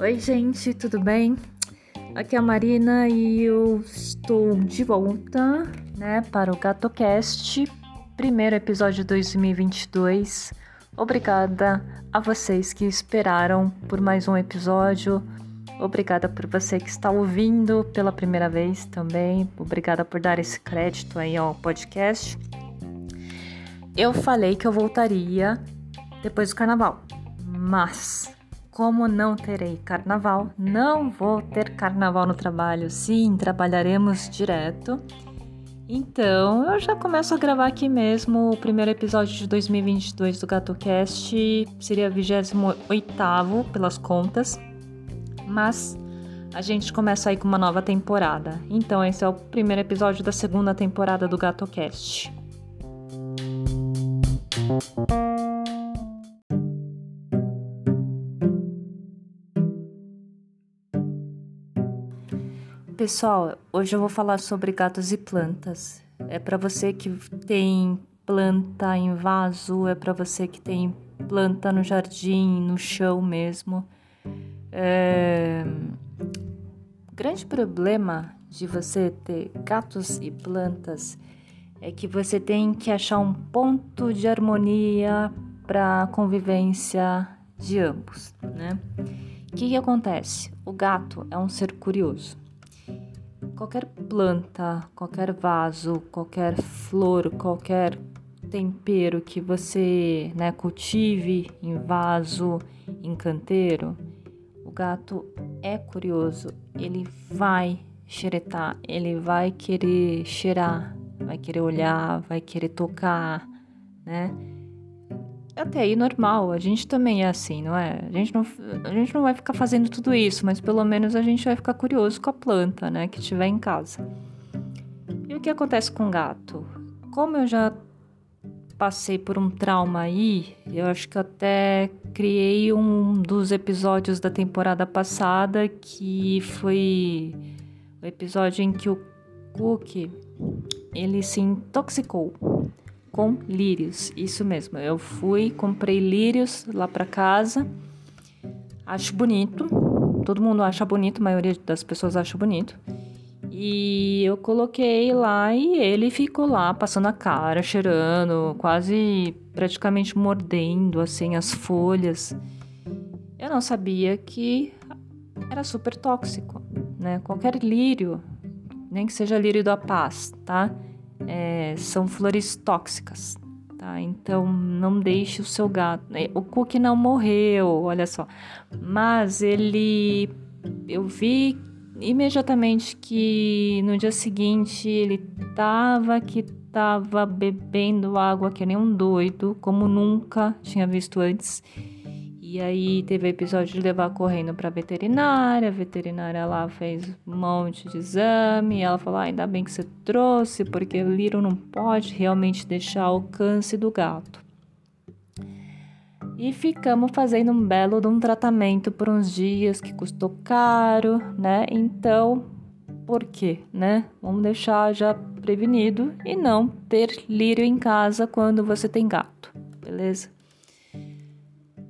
Oi, gente, tudo bem? Aqui é a Marina e eu estou de volta, né, para o GatoCast, primeiro episódio de 2022. Obrigada a vocês que esperaram por mais um episódio. Obrigada por você que está ouvindo pela primeira vez também. Obrigada por dar esse crédito aí ao podcast. Eu falei que eu voltaria depois do carnaval, mas como não terei carnaval, não vou ter carnaval no trabalho. Sim, trabalharemos direto. Então, eu já começo a gravar aqui mesmo o primeiro episódio de 2022 do GatoCast. Seria 28 pelas contas. Mas a gente começa aí com uma nova temporada. Então, esse é o primeiro episódio da segunda temporada do GatoCast. Pessoal, hoje eu vou falar sobre gatos e plantas. É para você que tem planta em vaso, é para você que tem planta no jardim, no chão mesmo. É... Grande problema de você ter gatos e plantas é que você tem que achar um ponto de harmonia para a convivência de ambos, né? O que, que acontece? O gato é um ser curioso qualquer planta, qualquer vaso, qualquer flor, qualquer tempero que você né, cultive em vaso, em canteiro, o gato é curioso, ele vai xeretar, ele vai querer cheirar, vai querer olhar, vai querer tocar, né? até aí normal, a gente também é assim, não é? A gente não, a gente não vai ficar fazendo tudo isso, mas pelo menos a gente vai ficar curioso com a planta, né, que tiver em casa. E o que acontece com o gato? Como eu já passei por um trauma aí, eu acho que até criei um dos episódios da temporada passada que foi o episódio em que o Cookie ele se intoxicou com lírios. Isso mesmo. Eu fui, comprei lírios lá para casa. Acho bonito. Todo mundo acha bonito, a maioria das pessoas acha bonito. E eu coloquei lá e ele ficou lá passando a cara, cheirando, quase praticamente mordendo assim as folhas. Eu não sabia que era super tóxico, né? Qualquer lírio, nem que seja lírio da paz, tá? É, são flores tóxicas, tá? Então não deixe o seu gato. É, o Cook não morreu, olha só, mas ele, eu vi imediatamente que no dia seguinte ele tava que tava bebendo água que nem um doido, como nunca tinha visto antes. E aí teve o episódio de levar correndo para veterinária, a veterinária lá fez um monte de exame, e ela falou: ah, "Ainda bem que você trouxe, porque o Liro não pode realmente deixar ao alcance do gato". E ficamos fazendo um belo de um tratamento por uns dias que custou caro, né? Então, por quê, né? Vamos deixar já prevenido e não ter lírio em casa quando você tem gato, beleza?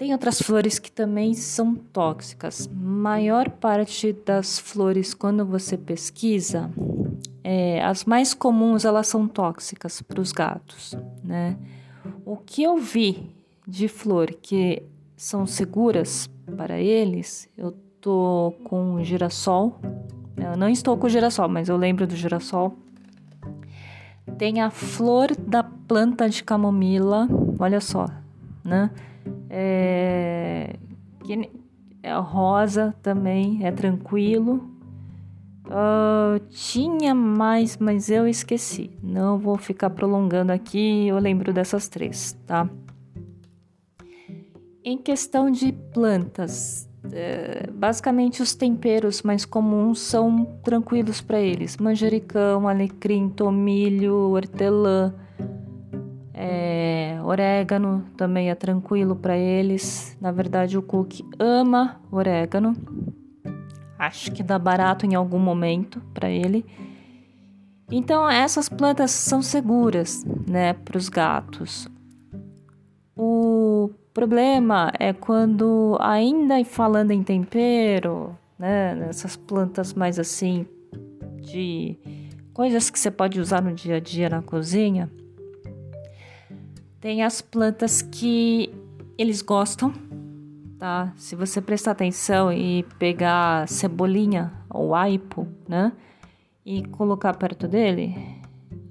Tem outras flores que também são tóxicas. Maior parte das flores, quando você pesquisa, é, as mais comuns elas são tóxicas para os gatos, né? O que eu vi de flor que são seguras para eles, eu tô com girassol. Eu não estou com girassol, mas eu lembro do girassol. Tem a flor da planta de camomila, olha só, né? É, que, é rosa também, é tranquilo. Uh, tinha mais, mas eu esqueci. Não vou ficar prolongando aqui, eu lembro dessas três, tá? Em questão de plantas, é, basicamente os temperos mais comuns são tranquilos para eles: manjericão, alecrim, tomilho, hortelã é, orégano também é tranquilo para eles. Na verdade, o Cook ama orégano. Acho que dá barato em algum momento para ele. Então, essas plantas são seguras, né, para os gatos. O problema é quando, ainda falando em tempero, né, nessas plantas mais assim, de coisas que você pode usar no dia a dia na cozinha, tem as plantas que eles gostam, tá? Se você prestar atenção e pegar cebolinha ou aipo, né? E colocar perto dele,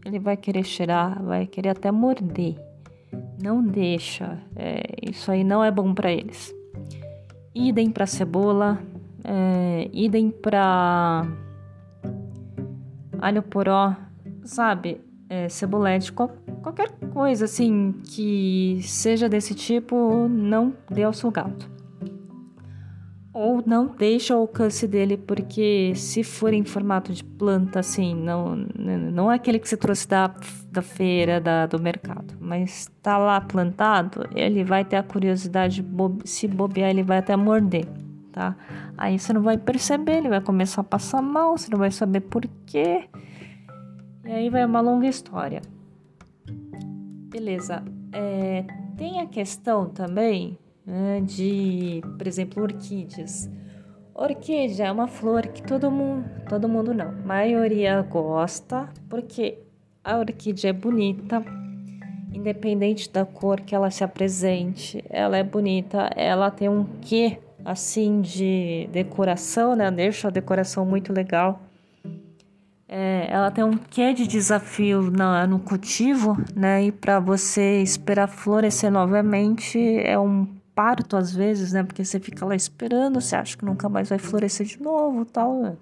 ele vai querer cheirar, vai querer até morder. Não deixa, é, isso aí não é bom para eles. Idem para cebola, é, idem para alho poró, sabe? É, cebolete, qual, qualquer coisa assim que seja desse tipo, não dê ao seu gato. Ou não deixe ao alcance dele, porque se for em formato de planta, assim, não, não é aquele que você trouxe da, da feira, da, do mercado, mas tá lá plantado, ele vai ter a curiosidade, se bobear, ele vai até morder, tá? Aí você não vai perceber, ele vai começar a passar mal, você não vai saber por quê. E aí vai uma longa história. Beleza. É, tem a questão também né, de, por exemplo, orquídeas. Orquídea é uma flor que todo mundo, todo mundo não, maioria gosta, porque a orquídea é bonita, independente da cor que ela se apresente, ela é bonita, ela tem um quê assim de decoração, né? Deixa a decoração muito legal. É, ela tem um quê de desafio na, no cultivo, né? E para você esperar florescer novamente é um parto às vezes, né? Porque você fica lá esperando, você acha que nunca mais vai florescer de novo, tal. Né?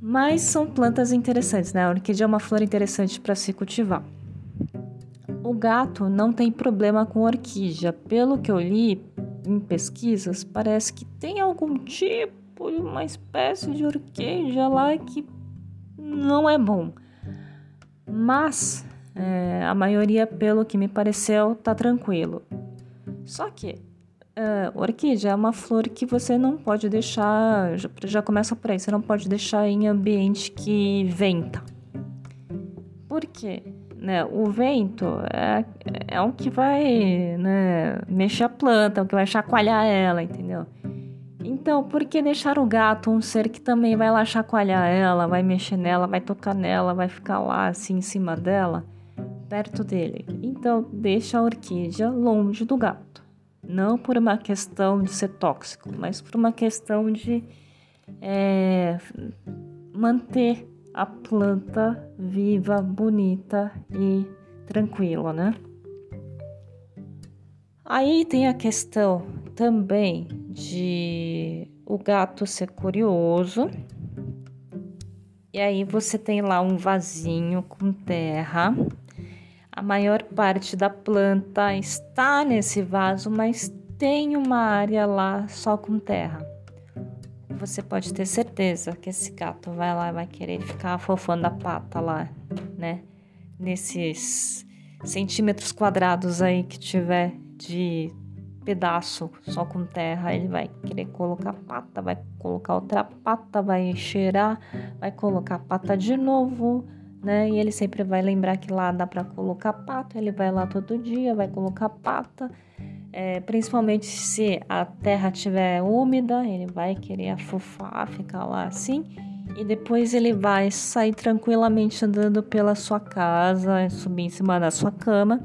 Mas são plantas interessantes, né? A orquídea é uma flor interessante para se cultivar. O gato não tem problema com orquídea. Pelo que eu li em pesquisas, parece que tem algum tipo uma espécie de orquídea lá que não é bom. Mas é, a maioria, pelo que me pareceu, tá tranquilo. Só que é, orquídea é uma flor que você não pode deixar, já, já começa por aí, você não pode deixar em ambiente que venta. Por quê? Né, o vento é, é o que vai né, mexer a planta, é o que vai chacoalhar ela, entendeu? Então, por que deixar o gato um ser que também vai lá chacoalhar ela, vai mexer nela, vai tocar nela, vai ficar lá assim em cima dela, perto dele? Então, deixa a orquídea longe do gato. Não por uma questão de ser tóxico, mas por uma questão de é, manter a planta viva, bonita e tranquila, né? Aí tem a questão também de o gato ser curioso. E aí você tem lá um vasinho com terra. A maior parte da planta está nesse vaso, mas tem uma área lá só com terra. Você pode ter certeza que esse gato vai lá e vai querer ficar fofando a pata lá, né? Nesses centímetros quadrados aí que tiver de pedaço só com terra, ele vai querer colocar pata, vai colocar outra pata, vai cheirar, vai colocar pata de novo, né? E ele sempre vai lembrar que lá dá para colocar pata, ele vai lá todo dia, vai colocar pata. É, principalmente se a terra estiver úmida, ele vai querer afofar, ficar lá assim. E depois ele vai sair tranquilamente andando pela sua casa, subir em cima da sua cama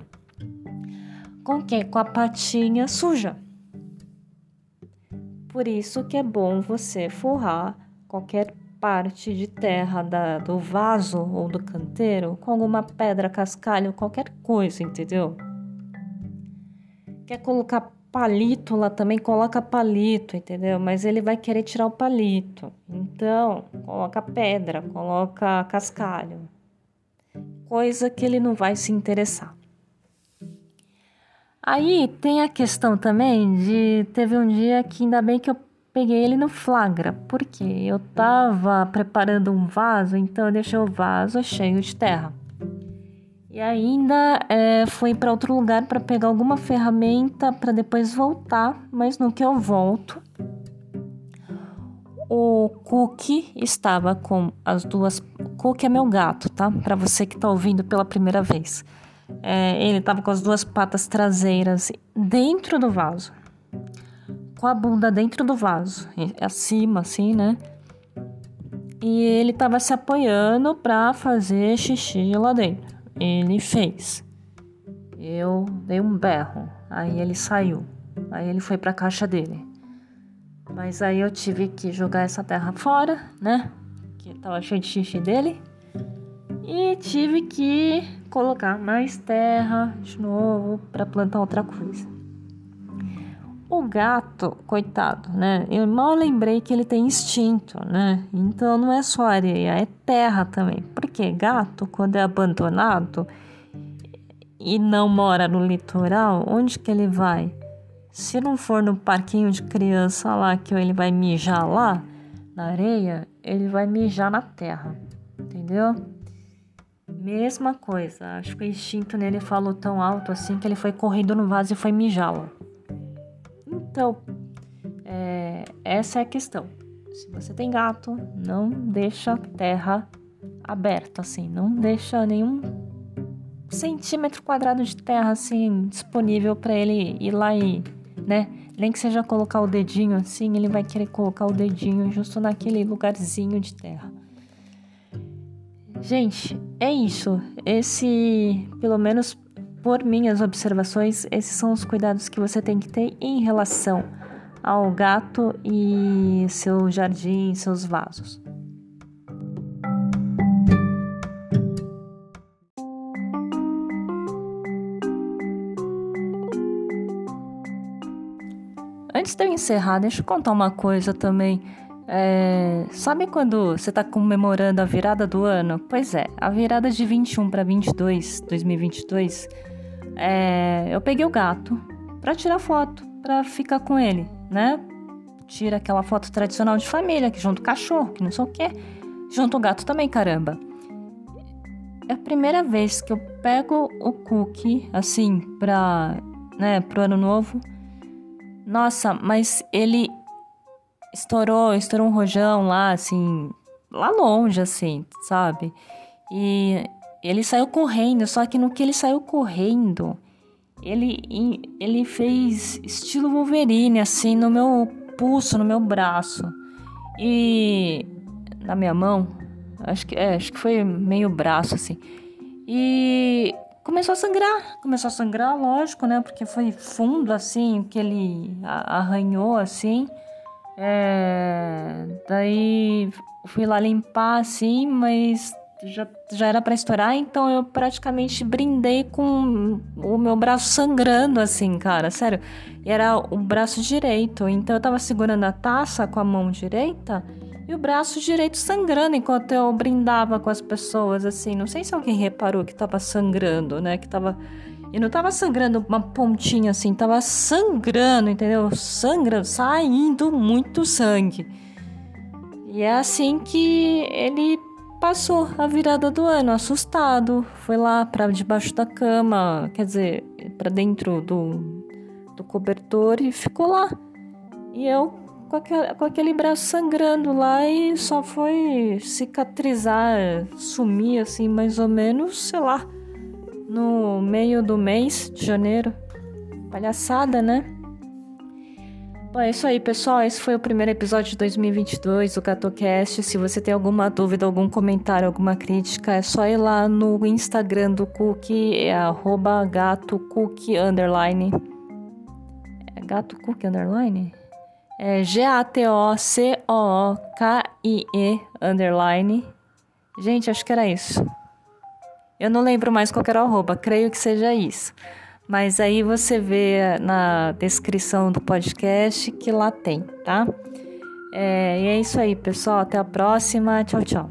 com que? Com a patinha suja. Por isso que é bom você forrar qualquer parte de terra da, do vaso ou do canteiro com alguma pedra, cascalho, qualquer coisa, entendeu? Quer colocar palito lá também, coloca palito, entendeu? Mas ele vai querer tirar o palito. Então, coloca pedra, coloca cascalho. Coisa que ele não vai se interessar. Aí tem a questão também de teve um dia que ainda bem que eu peguei ele no flagra, porque eu tava preparando um vaso, então eu deixei o vaso cheio de terra. E ainda é, fui para outro lugar para pegar alguma ferramenta para depois voltar, mas no que eu volto, o Cookie estava com as duas. Cookie é meu gato, tá? Para você que tá ouvindo pela primeira vez. É, ele tava com as duas patas traseiras dentro do vaso, com a bunda dentro do vaso, acima, assim, né? E ele tava se apoiando pra fazer xixi lá dentro. Ele fez. Eu dei um berro, aí ele saiu. Aí ele foi pra caixa dele. Mas aí eu tive que jogar essa terra fora, né? Que tava cheio de xixi dele. E tive que colocar mais terra de novo para plantar outra coisa. O gato, coitado, né? Eu mal lembrei que ele tem instinto, né? Então não é só areia, é terra também. Porque gato, quando é abandonado e não mora no litoral, onde que ele vai? Se não for no parquinho de criança lá que ele vai mijar lá na areia, ele vai mijar na terra, entendeu? Mesma coisa, acho que o instinto nele falou tão alto assim que ele foi correndo no vaso e foi mijá-la. Então, é, essa é a questão. Se você tem gato, não deixa terra aberta assim, não deixa nenhum centímetro quadrado de terra assim disponível para ele ir lá e, né? Nem que seja colocar o dedinho assim, ele vai querer colocar o dedinho justo naquele lugarzinho de terra. Gente, é isso. Esse, pelo menos por minhas observações, esses são os cuidados que você tem que ter em relação ao gato e seu jardim, seus vasos. Antes de eu encerrar, deixa eu contar uma coisa também. É, sabe quando você está comemorando a virada do ano? Pois é, a virada de 21 para 22, 2022, é, eu peguei o gato para tirar foto, para ficar com ele, né? Tira aquela foto tradicional de família, que junto o cachorro, que não sei o quê, junto o gato também, caramba. É a primeira vez que eu pego o cookie, assim, para, né, pro ano novo nossa, mas ele estourou, estourou um rojão lá, assim, lá longe, assim, sabe? E ele saiu correndo, só que no que ele saiu correndo, ele, ele fez estilo Wolverine, assim, no meu pulso, no meu braço. E na minha mão, acho que, é, acho que foi meio braço, assim. E começou a sangrar. Começou a sangrar, lógico, né? Porque foi fundo assim, que ele arranhou assim. É... Daí fui lá limpar assim, mas já, já era para estourar, então eu praticamente brindei com o meu braço sangrando assim, cara, sério. E era o braço direito, então eu tava segurando a taça com a mão direita e o braço direito sangrando enquanto eu brindava com as pessoas, assim. Não sei se alguém reparou que tava sangrando, né? Que tava. E não tava sangrando uma pontinha assim, tava sangrando, entendeu? Sangrando, saindo muito sangue. E é assim que ele passou a virada do ano, assustado. Foi lá para debaixo da cama, quer dizer, para dentro do, do cobertor e ficou lá. E eu com aquele, com aquele braço sangrando lá e só foi cicatrizar, sumir assim, mais ou menos, sei lá, no meio do mês de janeiro. Palhaçada, né? Bom, é isso aí, pessoal. Esse foi o primeiro episódio de 2022 do GatoCast. Se você tem alguma dúvida, algum comentário, alguma crítica, é só ir lá no Instagram do Cookie, é gatocookie. É gato cookie, underline? É G-A-T-O-C-O-O-K-I-E underline. Gente, acho que era isso. Eu não lembro mais qual era o arroba, creio que seja isso. Mas aí você vê na descrição do podcast que lá tem, tá? É, e é isso aí, pessoal. Até a próxima. Tchau, tchau.